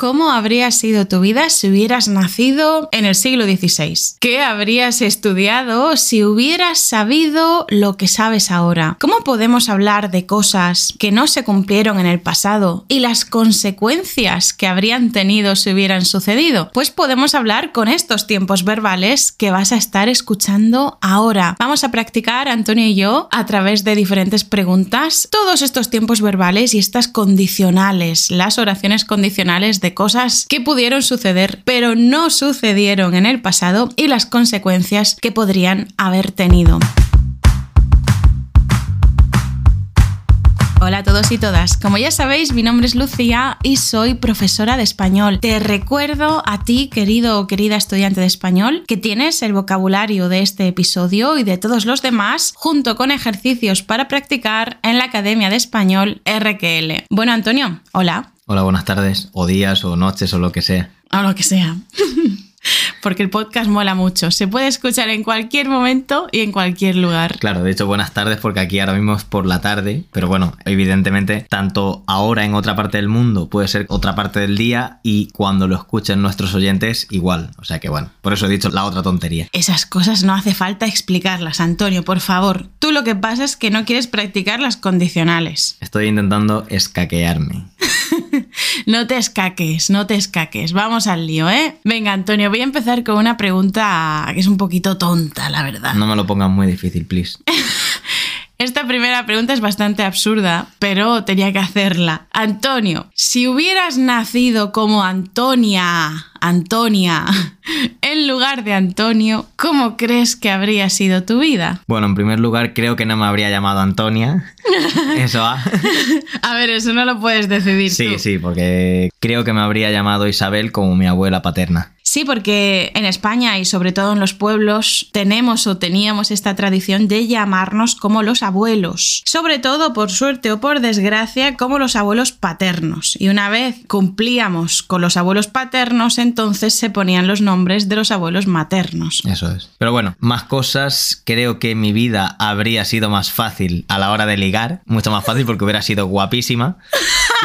¿Cómo habría sido tu vida si hubieras nacido en el siglo XVI? ¿Qué habrías estudiado si hubieras sabido lo que sabes ahora? ¿Cómo podemos hablar de cosas que no se cumplieron en el pasado y las consecuencias que habrían tenido si hubieran sucedido? Pues podemos hablar con estos tiempos verbales que vas a estar escuchando ahora. Vamos a practicar, Antonio y yo, a través de diferentes preguntas, todos estos tiempos verbales y estas condicionales, las oraciones condicionales de cosas que pudieron suceder pero no sucedieron en el pasado y las consecuencias que podrían haber tenido. Hola a todos y todas. Como ya sabéis, mi nombre es Lucía y soy profesora de español. Te recuerdo a ti, querido o querida estudiante de español, que tienes el vocabulario de este episodio y de todos los demás, junto con ejercicios para practicar en la Academia de Español RQL. Bueno, Antonio, hola. Hola, buenas tardes, o días, o noches, o lo que sea. O lo que sea. porque el podcast mola mucho. Se puede escuchar en cualquier momento y en cualquier lugar. Claro, de hecho, buenas tardes porque aquí ahora mismo es por la tarde, pero bueno, evidentemente, tanto ahora en otra parte del mundo puede ser otra parte del día y cuando lo escuchen nuestros oyentes igual. O sea que bueno, por eso he dicho la otra tontería. Esas cosas no hace falta explicarlas, Antonio, por favor. Tú lo que pasa es que no quieres practicar las condicionales. Estoy intentando escaquearme. no te escaques, no te escaques. Vamos al lío, ¿eh? Venga, Antonio, voy a empezar con una pregunta que es un poquito tonta, la verdad. No me lo pongas muy difícil, please. Esta primera pregunta es bastante absurda, pero tenía que hacerla. Antonio, si hubieras nacido como Antonia, Antonia, en lugar de Antonio, ¿cómo crees que habría sido tu vida? Bueno, en primer lugar, creo que no me habría llamado Antonia. Eso va. A ver, eso no lo puedes decidir. Sí, sí, porque creo que me habría llamado Isabel como mi abuela paterna. Sí, porque en España y sobre todo en los pueblos tenemos o teníamos esta tradición de llamarnos como los abuelos. Sobre todo, por suerte o por desgracia, como los abuelos paternos. Y una vez cumplíamos con los abuelos paternos, entonces se ponían los nombres de los abuelos maternos. Eso es. Pero bueno, más cosas. Creo que mi vida habría sido más fácil a la hora de ligar. Mucho más fácil porque hubiera sido guapísima.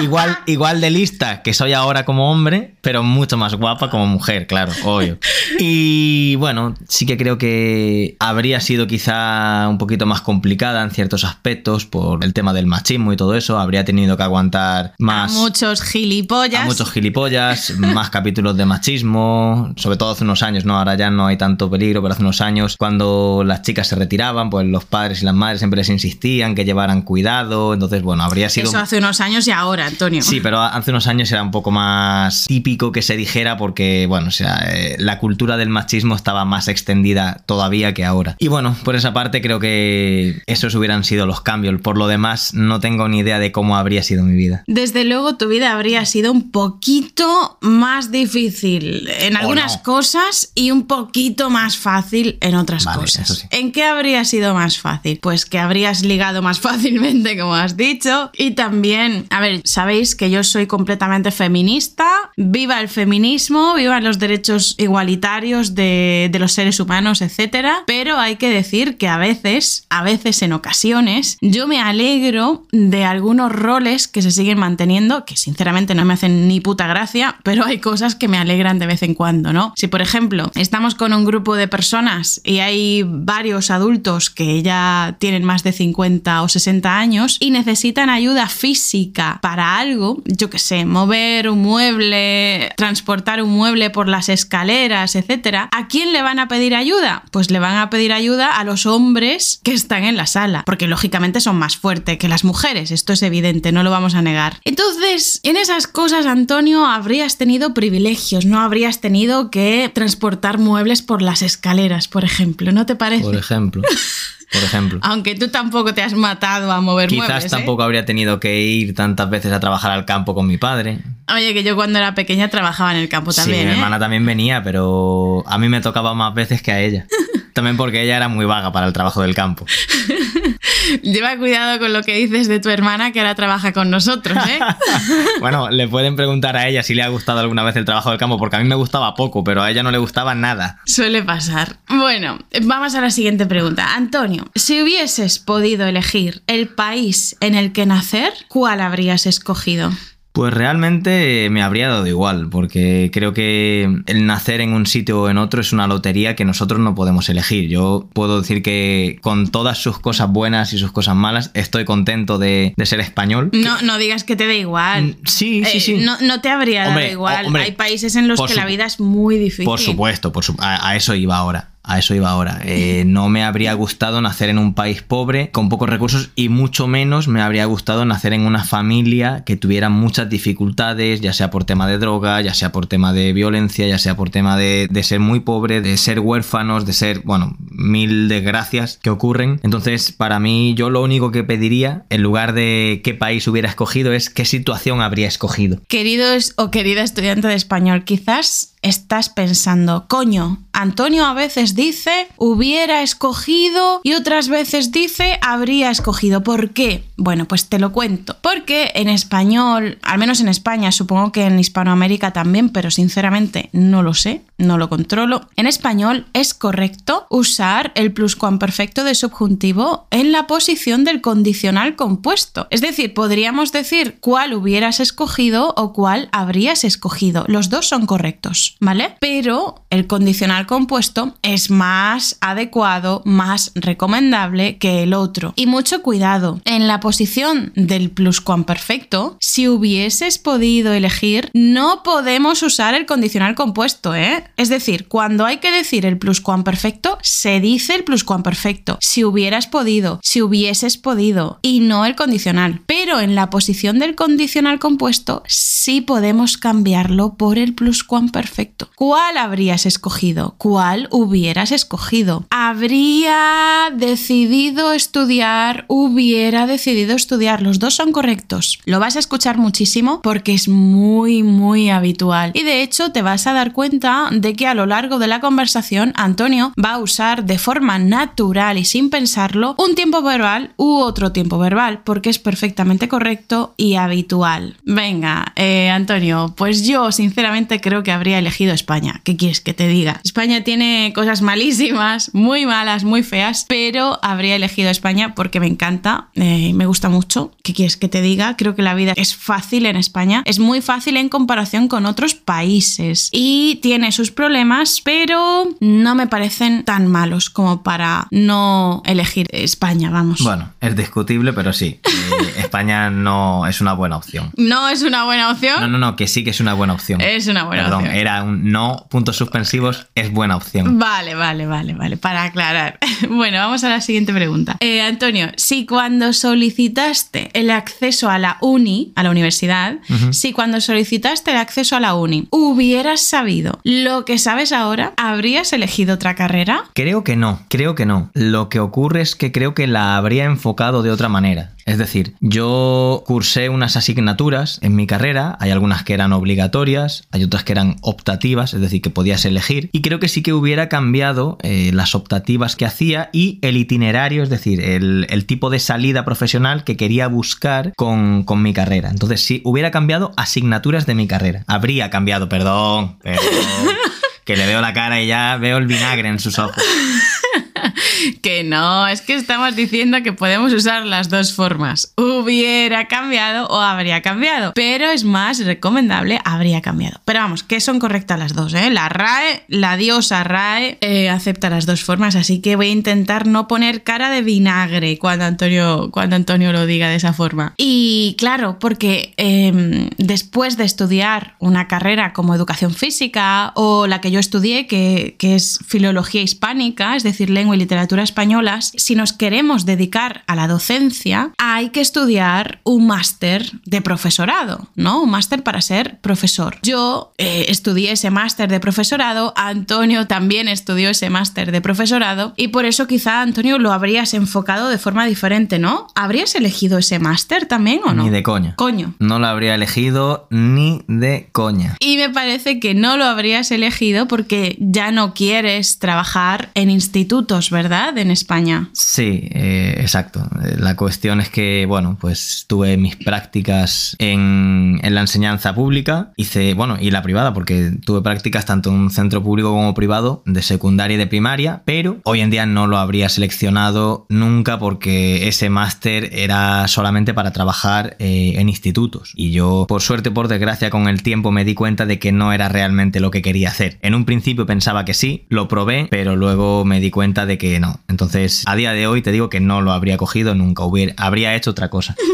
Igual, igual de lista que soy ahora como hombre, pero mucho más guapa como mujer, claro, obvio. Y bueno, sí que creo que habría sido quizá un poquito más complicada en ciertos aspectos por el tema del machismo y todo eso. Habría tenido que aguantar más. A muchos gilipollas. A muchos gilipollas, más capítulos de machismo, sobre todo hace unos años, ¿no? Ahora ya no hay tanto peligro, pero hace unos años, cuando las chicas se retiraban, pues los padres y las madres siempre les insistían que llevaran cuidado. Entonces, bueno, habría sido. Eso hace unos años y ahora, Antonio. Sí, pero hace unos años era un poco más típico que se dijera porque, bueno, o sea, eh, la cultura del machismo estaba más extendida todavía que ahora. Y bueno, por esa parte creo que esos hubieran sido los cambios. Por lo demás, no tengo ni idea de cómo habría sido mi vida. Desde luego, tu vida habría sido un poquito más difícil en algunas cosas y un poquito más fácil en otras cosas. ¿En qué habría sido más fácil? Pues que habrías ligado más fácilmente, como has dicho. Y también, a ver, sabéis que yo soy completamente feminista. Viva el feminismo, viva los derechos igualitarios de, de los seres humanos, etc. Pero hay que decir que a veces, a veces en ocasiones, yo me alegro de algunos roles que se siguen manteniendo, que sinceramente no me hacen ni puta gracia, pero hay cosas que me alegran de vez en cuando, ¿no? Si por ejemplo estamos con un grupo de personas y hay varios adultos que ya tienen más de 50 o 60 años y necesitan ayuda física para algo, yo qué sé, mover un mueble, transportar un mueble por las escaleras, etcétera, ¿a quién le van a pedir ayuda? Pues le van a pedir ayuda a los hombres que están en la sala, porque lógicamente son más fuertes que las mujeres, esto es evidente, no lo vamos a negar. Entonces, en esas cosas, Antonio, habrías tenido privilegios, no habrías tenido que transportar muebles por las escaleras, por ejemplo, ¿no te parece? Por ejemplo. por ejemplo. Aunque tú tampoco te has matado a mover Quizás muebles. ¿eh? tampoco habría tenido que ir tantas veces a trabajar al campo con mi padre. Oye, que yo cuando era pequeña trabajaba en el campo también. sí, mi ¿eh? hermana también venía, pero a mí me tocaba más veces que a ella. También porque ella era muy vaga para el trabajo del campo. Lleva cuidado con lo que dices de tu hermana que ahora trabaja con nosotros, ¿eh? bueno, le pueden preguntar a ella si le ha gustado alguna vez el trabajo del campo, porque a mí me gustaba poco, pero a ella no le gustaba nada. Suele pasar. Bueno, vamos a la siguiente pregunta. Antonio, si hubieses podido elegir el país en el que nacer, ¿cuál habrías escogido? Pues realmente me habría dado igual, porque creo que el nacer en un sitio o en otro es una lotería que nosotros no podemos elegir. Yo puedo decir que con todas sus cosas buenas y sus cosas malas, estoy contento de, ser español. No, no digas que te da igual. Mm, sí, sí, sí. Eh, no, te habría dado igual. Hay países en los que la vida es muy difícil. Por supuesto, por a eso iba ahora. A eso iba ahora. Eh, no me habría gustado nacer en un país pobre, con pocos recursos, y mucho menos me habría gustado nacer en una familia que tuviera muchas dificultades, ya sea por tema de droga, ya sea por tema de violencia, ya sea por tema de, ser muy pobre, de ser huérfanos, de ser, bueno, mil desgracias que ocurren. Entonces, para mí, yo lo único que pediría, en lugar de qué país hubiera escogido, es qué situación habría escogido. Queridos o querida estudiante de español, quizás estás pensando, coño, Antonio a veces dice hubiera escogido y otras veces dice habría escogido. ¿Por qué? Bueno, pues te lo cuento. Porque en español, al menos en España, supongo que en Hispanoamérica también, pero sinceramente no lo sé, no lo controlo. En español es correcto usar el pluscuamperfecto de subjuntivo en la posición del condicional compuesto. Es decir, podríamos decir cuál hubieras escogido o cuál habrías escogido. Los dos son correctos. ¿Vale? Pero el condicional compuesto es más adecuado, más recomendable que el otro. Y mucho cuidado, en la posición del pluscuamperfecto, si hubieses podido elegir, no podemos usar el condicional compuesto, ¿eh? Es decir, cuando hay que decir el pluscuamperfecto, se dice el pluscuamperfecto. Si hubieras podido, si hubieses podido, y no el condicional. Pero en la posición del condicional compuesto, sí podemos cambiarlo por el pluscuamperfecto. ¿Cuál habrías escogido? ¿Cuál hubieras escogido? Habría decidido estudiar, hubiera decidido estudiar. Los dos son correctos. Lo vas a escuchar muchísimo porque es muy, muy habitual. Y de hecho te vas a dar cuenta de que a lo largo de la conversación Antonio va a usar de forma natural y sin pensarlo un tiempo verbal u otro tiempo verbal porque es perfectamente correcto y habitual. Venga, eh, Antonio, pues yo sinceramente creo que habría elegido España. ¿Qué quieres que te diga? España tiene cosas malísimas, muy malas, muy feas, pero habría elegido España porque me encanta, eh, me gusta mucho. ¿Qué quieres que te diga? Creo que la vida es fácil en España, es muy fácil en comparación con otros países y tiene sus problemas, pero no me parecen tan malos como para no elegir España, vamos. Bueno, es discutible, pero sí, España no es una buena opción. ¿No es una buena opción? No, no, no, que sí que es una buena opción. Es una buena Perdón, opción. Era un no, puntos suspensivos, es buena opción. Vale, vale, vale, vale, para aclarar. Bueno, vamos a la siguiente pregunta. Eh, Antonio, si cuando solicitaste el acceso a la uni, a la universidad, si cuando solicitaste el acceso a la uni hubieras sabido lo que sabes ahora, ¿habrías elegido otra carrera? Creo que no, creo que no. Lo que ocurre es que creo que la habría enfocado de otra manera. Es decir, yo cursé unas asignaturas en mi carrera, hay algunas que eran obligatorias, hay otras que eran optativas, es decir, que podías elegir, y creo que sí que hubiera cambiado eh, las optativas que hacía y el itinerario, es decir, el, tipo de salida profesional que quería buscar con, con, mi carrera. Entonces, sí, hubiera cambiado asignaturas de mi carrera. Habría cambiado, perdón, perdón que le veo la cara y ya veo el vinagre en sus ojos. Que no, es que estamos diciendo que podemos usar las dos formas. Hubiera cambiado o habría cambiado. Pero es más recomendable habría cambiado. Pero vamos, que son correctas las dos, ¿eh? La RAE, la diosa RAE, eh, acepta las dos formas. Así que voy a intentar no poner cara de vinagre cuando Antonio, cuando Antonio lo diga de esa forma. Y claro, porque em, después de estudiar una carrera como educación física o la que yo estudié, que, que es filología hispánica, es decir, lengua y literatura españolas, si nos queremos dedicar a la docencia, hay que estudiar un máster de profesorado, ¿no? Un máster para ser profesor. Yo eh, estudié ese máster de profesorado, Antonio también estudió ese máster de profesorado y por eso quizá Antonio lo habrías enfocado de forma diferente, ¿no? ¿Habrías elegido ese máster también o no? Ni de coña. Coño. No lo habría elegido ni de coña. Y me parece que no lo habrías elegido porque ya no quieres trabajar en institutos, ¿verdad? En España. Sí, eh, exacto. La cuestión es que, bueno, pues tuve mis prácticas en, en, la enseñanza pública, hice, bueno, y la privada, porque tuve prácticas tanto en un centro público como privado, de secundaria y de primaria, pero hoy en día no lo habría seleccionado nunca porque ese máster era solamente para trabajar eh, en institutos. Y yo, por suerte, por desgracia, con el tiempo me di cuenta de que no era realmente lo que quería hacer. En un principio pensaba que sí, lo probé, pero luego me di cuenta de que no. Entonces, a día de hoy te digo que no lo habría cogido nunca, hubiera, habría hecho otra cosa.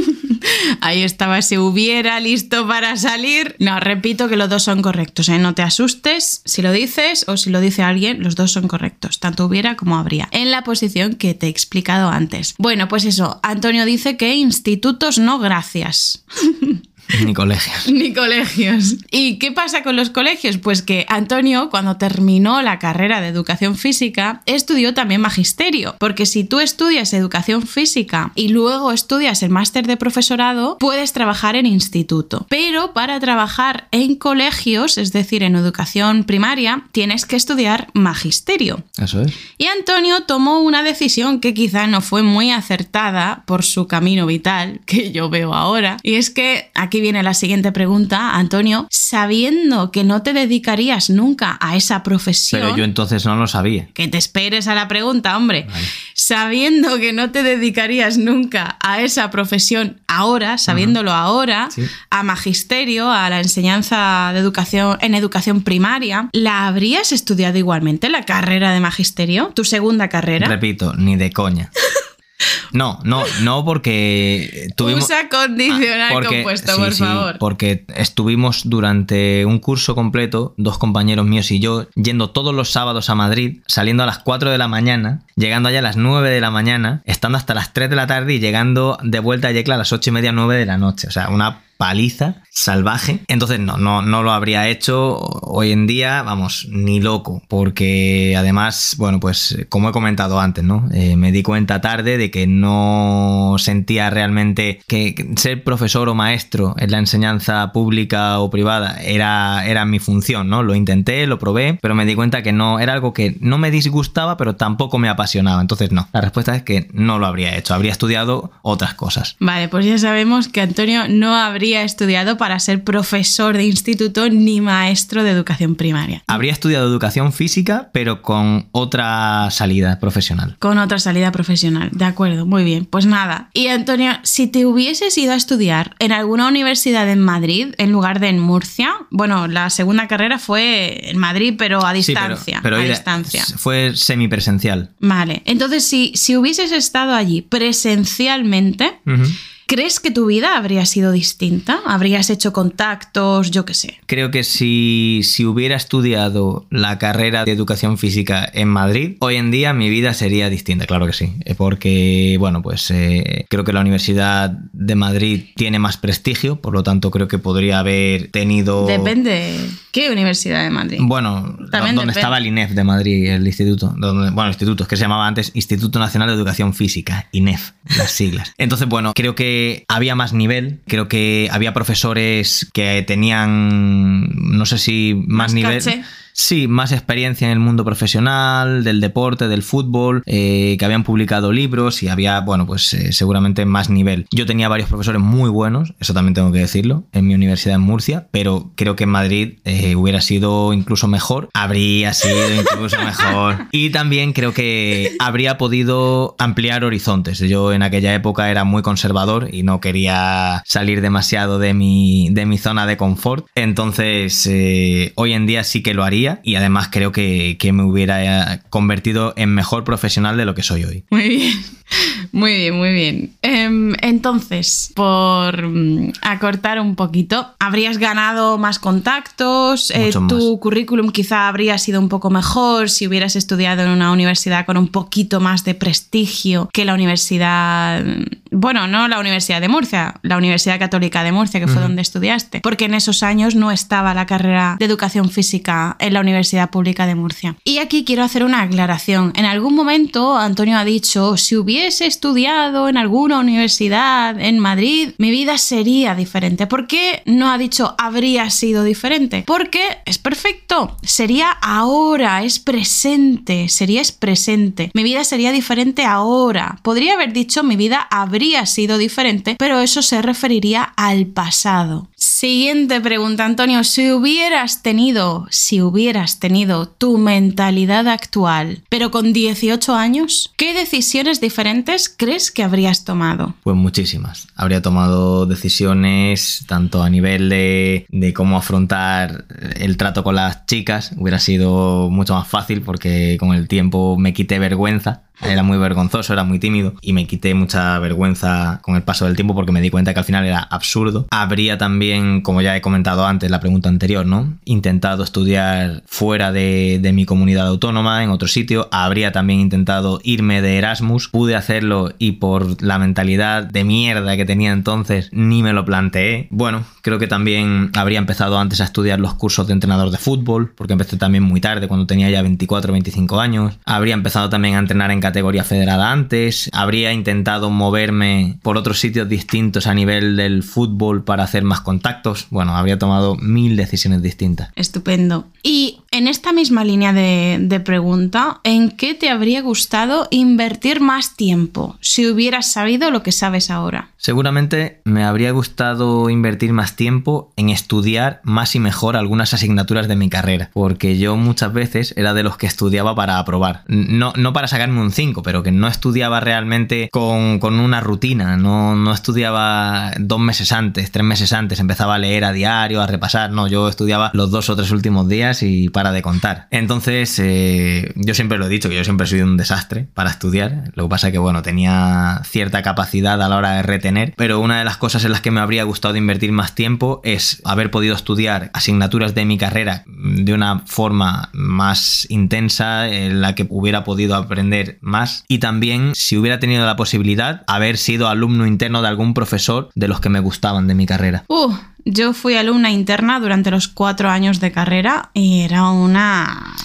Ahí estaba, si hubiera listo para salir. No, repito que los dos son correctos, ¿eh? no te asustes si lo dices o si lo dice alguien, los dos son correctos, tanto hubiera como habría, en la posición que te he explicado antes. Bueno, pues eso, Antonio dice que institutos no gracias. Ni colegios. Ni colegios. ¿Y qué pasa con los colegios? Pues que Antonio, cuando terminó la carrera de educación física, estudió también magisterio. Porque si tú estudias educación física y luego estudias el máster de profesorado, puedes trabajar en instituto. Pero para trabajar en colegios, es decir, en educación primaria, tienes que estudiar magisterio. Eso es. Y Antonio tomó una decisión que quizá no fue muy acertada por su camino vital, que yo veo ahora. Y es que aquí viene la siguiente pregunta, Antonio. Sabiendo que no te dedicarías nunca a esa profesión. Pero yo entonces no lo sabía. Que te esperes a la pregunta, hombre. Sabiendo que no te dedicarías nunca a esa profesión ahora, sabiéndolo ahora, a magisterio, a la enseñanza de educación en educación primaria, ¿la habrías estudiado igualmente la carrera de magisterio? ¿Tu segunda carrera? Repito, ni de coña. No, no, no porque tuvimos... Usa condicional ah, compuesto, por favor. porque estuvimos durante un curso completo, dos compañeros míos y yo, yendo todos los sábados a Madrid, saliendo a las 4 de la mañana, llegando allá a las 9 de la mañana, estando hasta las 3 de la tarde y llegando de vuelta a Yecla a las 8 y media, 9 de la noche. O sea, una paliza salvaje. Entonces no, no, no lo habría hecho hoy en día, vamos, ni loco, porque además, bueno, pues como he comentado antes, ¿no? Eh, me di cuenta tarde de que no sentía realmente que ser profesor o maestro en la enseñanza pública o privada era, era mi función, ¿no? Lo intenté, lo probé, pero me di cuenta que no, era algo que no me disgustaba, pero tampoco me apasionaba. Entonces no, la respuesta es que no lo habría hecho, habría estudiado otras cosas. Vale, pues ya sabemos que Antonio no habría estudiado para ser profesor de instituto ni maestro de educación primaria. Habría estudiado educación física, pero con otra salida profesional. Con otra salida profesional, de acuerdo, muy bien. Pues nada. Y Antonio, si te hubieses ido a estudiar en alguna universidad en Madrid en lugar de en Murcia, bueno, la segunda carrera fue en Madrid, pero a distancia. pero, a distancia. Fue semipresencial. Vale, entonces si, si hubieses estado allí presencialmente, ¿Crees que tu vida habría sido distinta? ¿Habrías hecho contactos? Yo qué sé. Creo que si, si hubiera estudiado la carrera de educación física en Madrid, hoy en día mi vida sería distinta, claro que sí. Eh, porque, bueno, pues eh, creo que la Universidad de Madrid tiene más prestigio, por lo tanto creo que podría haber tenido... Depende. ¿Qué Universidad de Madrid? Bueno, donde estaba el INEF de Madrid, el instituto. Donde, bueno, instituto, que se llamaba antes Instituto Nacional de Educación Física, INEF, las siglas. Entonces, bueno, creo que había más nivel, creo que había profesores que tenían, no sé si más, nivel. Sí, más experiencia en el mundo profesional, del deporte, del fútbol, eh, que habían publicado libros y había, bueno, pues eh, seguramente más nivel. Yo tenía varios profesores muy buenos, eso también tengo que decirlo, en mi universidad en Murcia, pero creo que en Madrid eh, hubiera sido incluso mejor, habría sido incluso mejor. Y también creo que habría podido ampliar horizontes. Yo en aquella época era muy conservador y no quería salir demasiado de mi, de mi zona de confort. Entonces, hoy en día sí que lo haría y además creo que, me hubiera convertido en mejor profesional de lo que soy hoy. Muy bien, muy bien, muy bien. Em, entonces, por mm, acortar un poquito, ¿habrías ganado más contactos? Eh, ¿Tu currículum quizá habría sido un poco mejor si hubieras estudiado en una universidad con un poquito más de prestigio que la universidad bueno, no la Universidad de Murcia, la Universidad Católica de Murcia, que fue donde estudiaste, porque en esos años no estaba la carrera de educación física en la Universidad Pública de Murcia. Y aquí quiero hacer una aclaración. En algún momento Antonio ha dicho, si hubiera hubiese estudiado en alguna universidad en Madrid, mi vida sería diferente. ¿Por qué no ha dicho habría sido diferente? Porque es perfecto, sería ahora, es presente, sería es presente. Mi vida sería diferente ahora. Podría haber dicho mi vida habría sido diferente, pero eso se referiría al pasado. Siguiente pregunta, Antonio. Si hubieras tenido, si hubieras tenido tu mentalidad actual, pero con 18 años, ¿qué decisiones diferentes crees que habrías tomado? Pues muchísimas. Habría tomado decisiones tanto a nivel de, de cómo afrontar el trato con las chicas. Hubiera sido mucho más fácil porque con el tiempo me quité vergüenza era muy vergonzoso, era muy tímido y me quité mucha vergüenza con el paso del tiempo porque me di cuenta que al final era absurdo. Habría también, como ya he comentado antes, la pregunta anterior, ¿no? Intentado estudiar fuera de, mi comunidad autónoma, en otro sitio. Habría también intentado irme de Erasmus. Pude hacerlo y por la mentalidad de mierda que tenía entonces ni me lo planteé. Bueno, creo que también habría empezado antes a estudiar los cursos de entrenador de fútbol, porque empecé también muy tarde, cuando tenía ya 24 o 25 años. Habría empezado también a entrenar en categoría federada antes, habría intentado moverme por otros sitios distintos a nivel del fútbol para hacer más contactos. Bueno, habría tomado mil decisiones distintas. Estupendo. Y en esta misma línea de, pregunta, ¿en qué te habría gustado invertir más tiempo si hubieras sabido lo que sabes ahora? Seguramente me habría gustado invertir más tiempo en estudiar más y mejor algunas asignaturas de mi carrera, porque yo muchas veces era de los que estudiaba para aprobar. No, no para sacarme un pero que no estudiaba realmente con, una rutina, no, no, estudiaba dos meses antes, tres meses antes, empezaba a leer a diario, a repasar, no, yo estudiaba los dos o tres últimos días y para de contar. Entonces, eh, yo siempre lo he dicho, que yo siempre he sido un desastre para estudiar, lo que pasa es que, bueno, tenía cierta capacidad a la hora de retener, pero una de las cosas en las que me habría gustado invertir más tiempo es haber podido estudiar asignaturas de mi carrera de una forma más intensa, en la que hubiera podido aprender más y también si hubiera tenido la posibilidad haber sido alumno interno de algún profesor de los que me gustaban de mi carrera. Uh, yo fui alumna interna durante los cuatro años de carrera y era una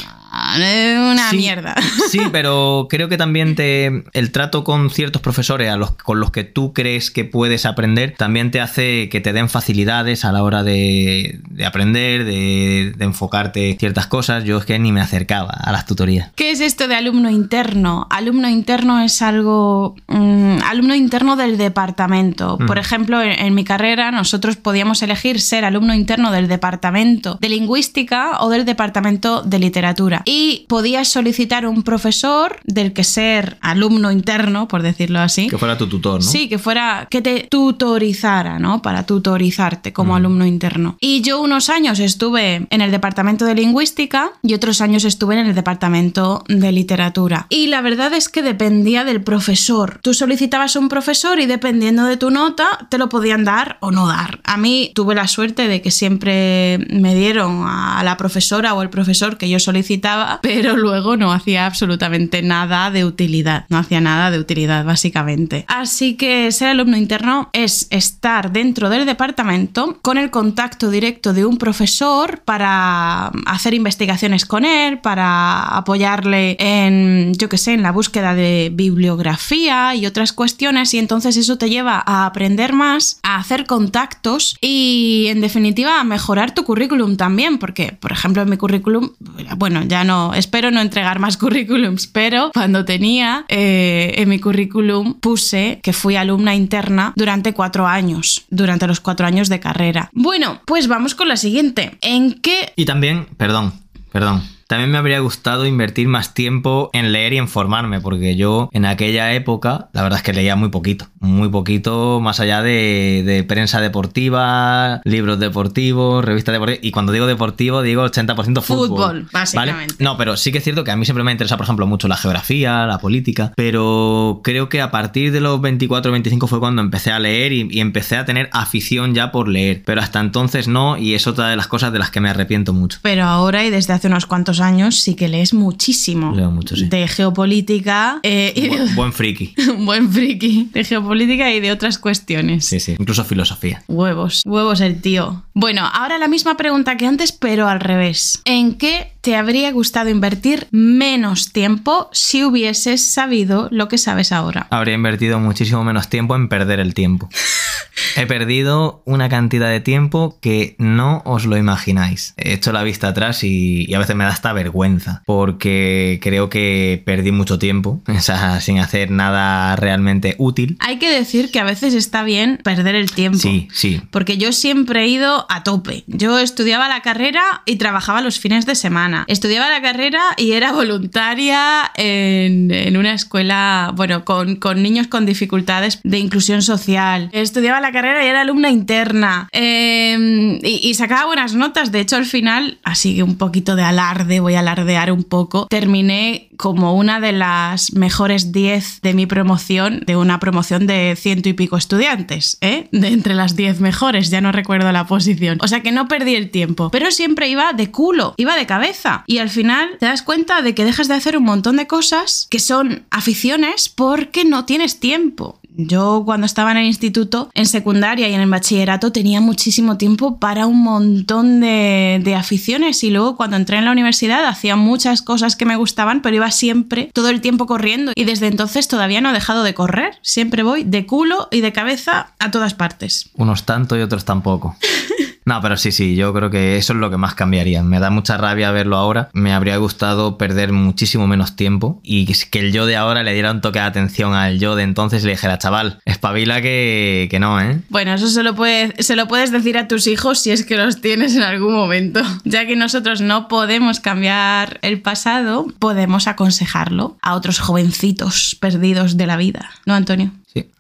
una mierda. Sí, pero creo que también te, el trato con ciertos profesores a los, con los que tú crees que puedes aprender también te hace que te den facilidades a la hora de, aprender, de, enfocarte ciertas cosas. Yo es que ni me acercaba a las tutorías. ¿Qué es esto de alumno interno? Alumno interno es algo... Mm, alumno interno del departamento. Por ejemplo, en, mi carrera nosotros podíamos elegir ser alumno interno del departamento de lingüística o del departamento de literatura y podías solicitar un profesor del que ser alumno interno, por decirlo así. Que fuera tu tutor, ¿no? Sí, que fuera, que te tutorizara, ¿no? Para tutorizarte como mm. alumno interno. Y yo unos años estuve en el departamento de lingüística y otros años estuve en el departamento de literatura. Y la verdad es que dependía del profesor. Tú solicitabas un profesor y dependiendo de tu nota te lo podían dar o no dar. A mí tuve la suerte de que siempre me dieron a la profesora o el profesor que yo solicitaba pero luego no hacía absolutamente nada de utilidad. No hacía nada de utilidad, básicamente. Así que ser alumno interno es estar dentro del departamento con el contacto directo de un profesor para hacer investigaciones con él, para apoyarle en, yo qué sé, en la búsqueda de bibliografía y otras cuestiones. Y entonces eso te lleva a aprender más, a hacer contactos y, en definitiva, a mejorar tu currículum también. Porque, por ejemplo, en mi currículum, bueno, ya no, espero no entregar más currículums, pero cuando tenía eh, en mi currículum puse que fui alumna interna durante cuatro años, durante los cuatro años de carrera. Bueno, pues vamos con la siguiente. ¿En qué? Y también, perdón, perdón. También me habría gustado invertir más tiempo en leer y informarme, porque yo en aquella época, la verdad es que leía muy poquito, muy poquito, más allá de, prensa deportiva, libros deportivos, revistas deportivas, y cuando digo deportivo digo 80% fútbol. Fútbol, básicamente. No, pero sí que es cierto que a mí siempre me interesa, por ejemplo, mucho la geografía, la política, pero creo que a partir de los 24 o 25 fue cuando empecé a leer y, y empecé a tener afición ya por leer, pero hasta entonces no, y es otra de las cosas de las que me arrepiento mucho. Pero ahora y desde hace unos cuantos años sí que lees muchísimo. Leo mucho, sí. De geopolítica. Eh, y buen, buen friki. buen friki. De geopolítica y de otras cuestiones. Sí, sí. Incluso filosofía. Huevos. Huevos el tío. Bueno, ahora la misma pregunta que antes, pero al revés. ¿En qué te habría gustado invertir menos tiempo si hubieses sabido lo que sabes ahora? Habría invertido muchísimo menos tiempo en perder el tiempo. He perdido una cantidad de tiempo que no os lo imagináis. He hecho la vista atrás y, a veces me da hasta vergüenza porque creo que perdí mucho tiempo, o sea, sin hacer nada realmente útil. Hay que decir que a veces está bien perder el tiempo. Sí, sí. Porque yo siempre he ido a tope. Yo estudiaba la carrera y trabajaba los fines de semana. Estudiaba la carrera y era voluntaria en, una escuela, bueno, con, niños con dificultades de inclusión social. Estudiaba la carrera y era alumna interna. Em, y, sacaba buenas notas. De hecho, al final, así que un poquito de alarde, voy a alardear un poco, terminé como una de las mejores 10 de mi promoción, de una promoción de ciento y pico estudiantes, ¿eh? De entre las 10 mejores, ya no recuerdo la posición. O sea que no perdí el tiempo, pero siempre iba de culo, iba de cabeza. Y al final te das cuenta de que dejas de hacer un montón de cosas que son aficiones porque no tienes tiempo. Yo cuando estaba en el instituto, en secundaria y en el bachillerato tenía muchísimo tiempo para un montón de, de, aficiones y luego cuando entré en la universidad hacía muchas cosas que me gustaban, pero iba siempre todo el tiempo corriendo y desde entonces todavía no he dejado de correr. Siempre voy de culo y de cabeza a todas partes. Unos tanto y otros tampoco. No, pero sí, sí, yo creo que eso es lo que más cambiaría. Me da mucha rabia verlo ahora. Me habría gustado perder muchísimo menos tiempo y que el yo de ahora le diera un toque de atención al yo de entonces y le dijera, chaval, espabila que, que no, ¿eh? Bueno, eso se lo, se lo puedes decir a tus hijos si es que los tienes en algún momento. Ya que nosotros no podemos cambiar el pasado, podemos aconsejarlo a otros jovencitos perdidos de la vida. ¿No, Antonio?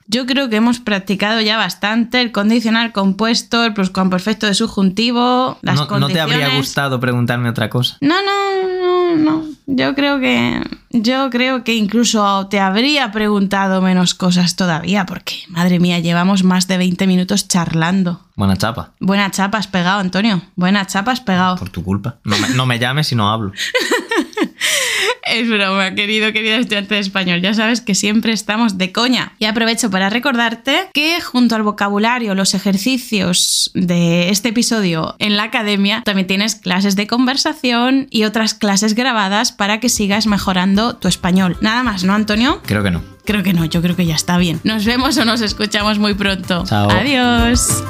Yo creo que hemos practicado ya bastante el condicional compuesto, el pluscuamperfecto de subjuntivo, las no, ¿No te habría gustado preguntarme otra cosa? No, no, no, no. Yo creo que yo creo que incluso te habría preguntado menos cosas todavía, porque madre mía, llevamos más de 20 minutos charlando. Buena chapa. Buena chapa has pegado, Antonio. Buena chapa has pegado. Por tu culpa. No me, no me llames si no hablo. Es broma, querido, querido estudiante de español. Ya sabes que siempre estamos de coña. Y aprovecho para recordarte que junto al vocabulario, los ejercicios de este episodio en la academia, también tienes clases de conversación y otras clases grabadas para que sigas mejorando tu español. Nada más, ¿no, Antonio? Creo que no. Creo que no, yo creo que ya está bien. Nos vemos o nos escuchamos muy pronto. Chao. Adiós.